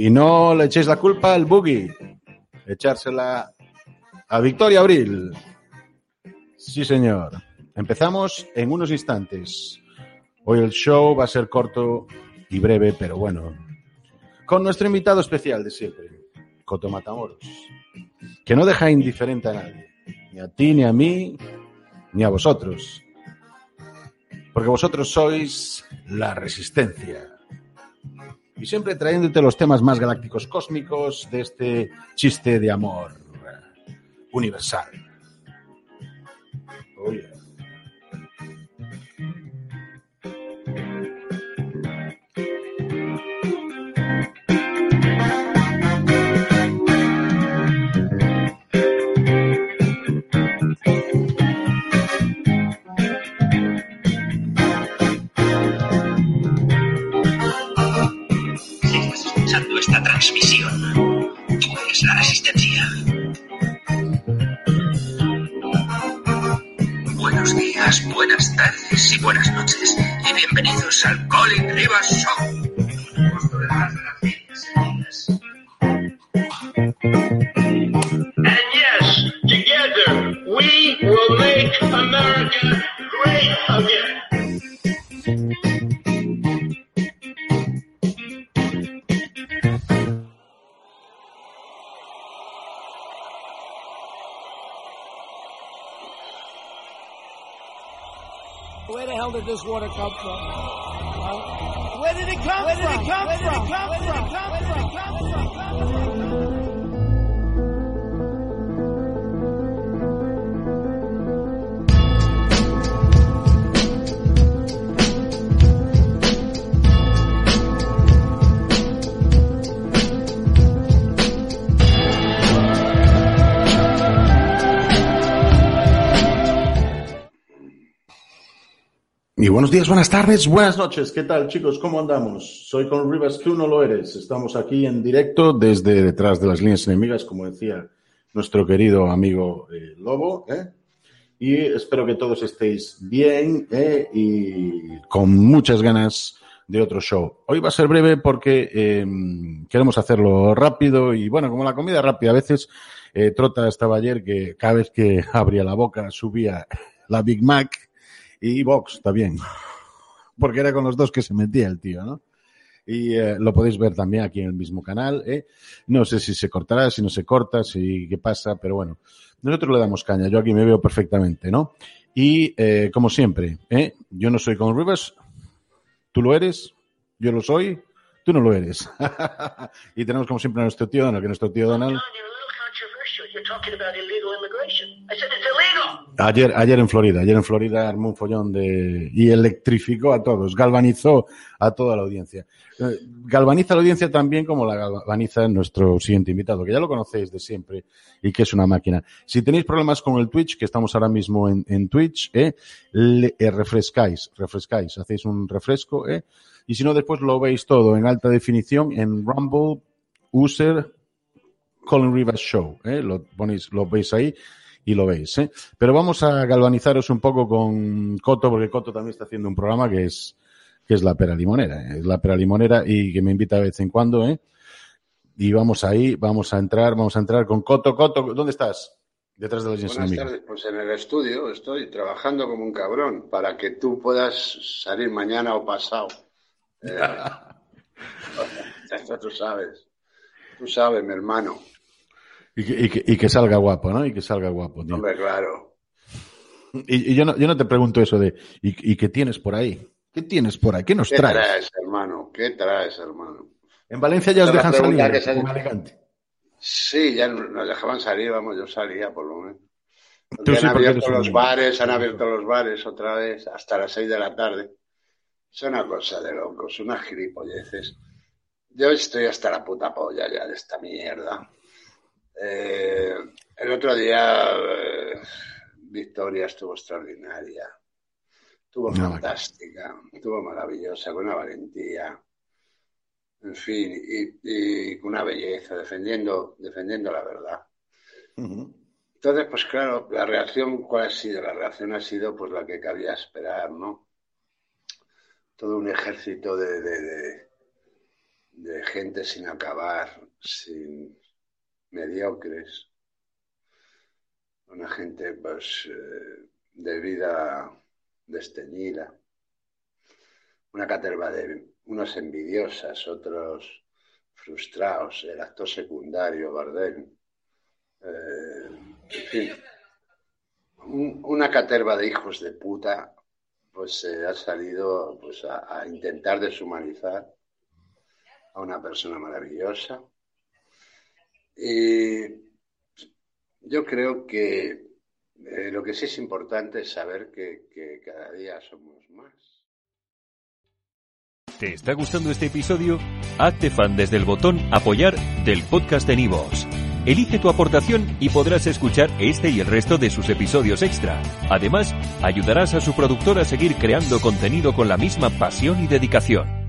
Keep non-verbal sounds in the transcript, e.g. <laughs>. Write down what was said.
Y no le echéis la culpa al Boogie. Echársela a Victoria Abril. Sí, señor. Empezamos en unos instantes. Hoy el show va a ser corto y breve, pero bueno. Con nuestro invitado especial de siempre, Coto Matamoros. Que no deja indiferente a nadie. Ni a ti, ni a mí, ni a vosotros. Porque vosotros sois la resistencia. Y siempre trayéndote los temas más galácticos cósmicos de este chiste de amor universal. Buenas tardes y buenas noches y bienvenidos al Colin Rivas Show. Hell did this water come from? Where did it come from? Did it come Where? Did it come Where did it come Where did it come from? Y buenos días, buenas tardes, buenas noches. ¿Qué tal, chicos? ¿Cómo andamos? Soy con Rivas, tú no lo eres. Estamos aquí en directo desde detrás de las líneas enemigas, como decía nuestro querido amigo eh, Lobo. ¿eh? Y espero que todos estéis bien ¿eh? y con muchas ganas de otro show. Hoy va a ser breve porque eh, queremos hacerlo rápido y bueno, como la comida rápida, a veces eh, Trota estaba ayer que cada vez que abría la boca subía la Big Mac y Vox también, porque era con los dos que se metía el tío, ¿no? Y eh, lo podéis ver también aquí en el mismo canal. ¿eh? No sé si se cortará, si no se corta, si qué pasa, pero bueno, nosotros le damos caña. Yo aquí me veo perfectamente, ¿no? Y eh, como siempre, ¿eh? yo no soy con Rivers, tú lo eres, yo lo soy, tú no lo eres. <laughs> y tenemos como siempre a nuestro tío Donald, que nuestro tío Donald. Ayer, ayer en Florida, ayer en Florida armó un follón de y electrificó a todos, galvanizó a toda la audiencia. Eh, Galvaniza la audiencia también como la galvaniza nuestro siguiente invitado, que ya lo conocéis de siempre y que es una máquina. Si tenéis problemas con el Twitch, que estamos ahora mismo en, Twitch, eh, eh, refrescáis, refrescáis, hacéis un refresco, eh, y si no después lo veis todo en alta definición en Rumble, User, Colin Rivas Show, ¿eh? lo ponéis, lo veis ahí y lo veis, ¿eh? Pero vamos a galvanizaros un poco con Coto, porque Coto también está haciendo un programa que es, que es la pera limonera, ¿eh? es la pera limonera y que me invita de vez en cuando, ¿eh? Y vamos ahí, vamos a entrar, vamos a entrar con Coto. Coto, ¿dónde estás? Detrás de líneas Buenas tardes, pues en el estudio estoy trabajando como un cabrón para que tú puedas salir mañana o pasado. <laughs> Eh, <laughs> esto tú sabes, tú sabes, mi hermano. Y que, y, que, y que salga guapo, ¿no? Y que salga guapo, tío. Hombre, claro. Y, y yo, no, yo no te pregunto eso de, ¿y, ¿y qué tienes por ahí? ¿Qué tienes por ahí? ¿Qué nos ¿Qué traes? traes, hermano? ¿Qué traes, hermano? En Valencia ya os dejan salir, Alicante. Sí, ya nos dejaban salir, vamos, yo salía por lo menos. Tú sí, han abierto los bares, han abierto los bares otra vez hasta las seis de la tarde. Es una cosa de locos, unas gilipolleces. Yo estoy hasta la puta polla ya de esta mierda. Eh, el otro día eh, Victoria estuvo extraordinaria. Estuvo fantástica, estuvo maravillosa, con una valentía. En fin, y, con una belleza, defendiendo, defendiendo la verdad. Entonces, pues claro, la reacción, ¿cuál ha sido? La reacción ha sido pues la que cabía esperar, ¿no? Todo un ejército de, de, de, de gente sin acabar, sin mediocres, una gente pues eh, de vida desteñida, una caterva de unos envidiosas, otros frustrados, el actor secundario, Bardem, eh, en fin, un- una caterva de hijos de puta, pues eh, ha salido pues, a, a intentar deshumanizar a una persona maravillosa. Y yo creo que eh, lo que sí es importante es saber que, que cada día somos más. ¿Te está gustando este episodio? Hazte fan desde el botón Apoyar del podcast de Nivos. Elige tu aportación y podrás escuchar este y el resto de sus episodios extra. Además, ayudarás a su productor a seguir creando contenido con la misma pasión y dedicación.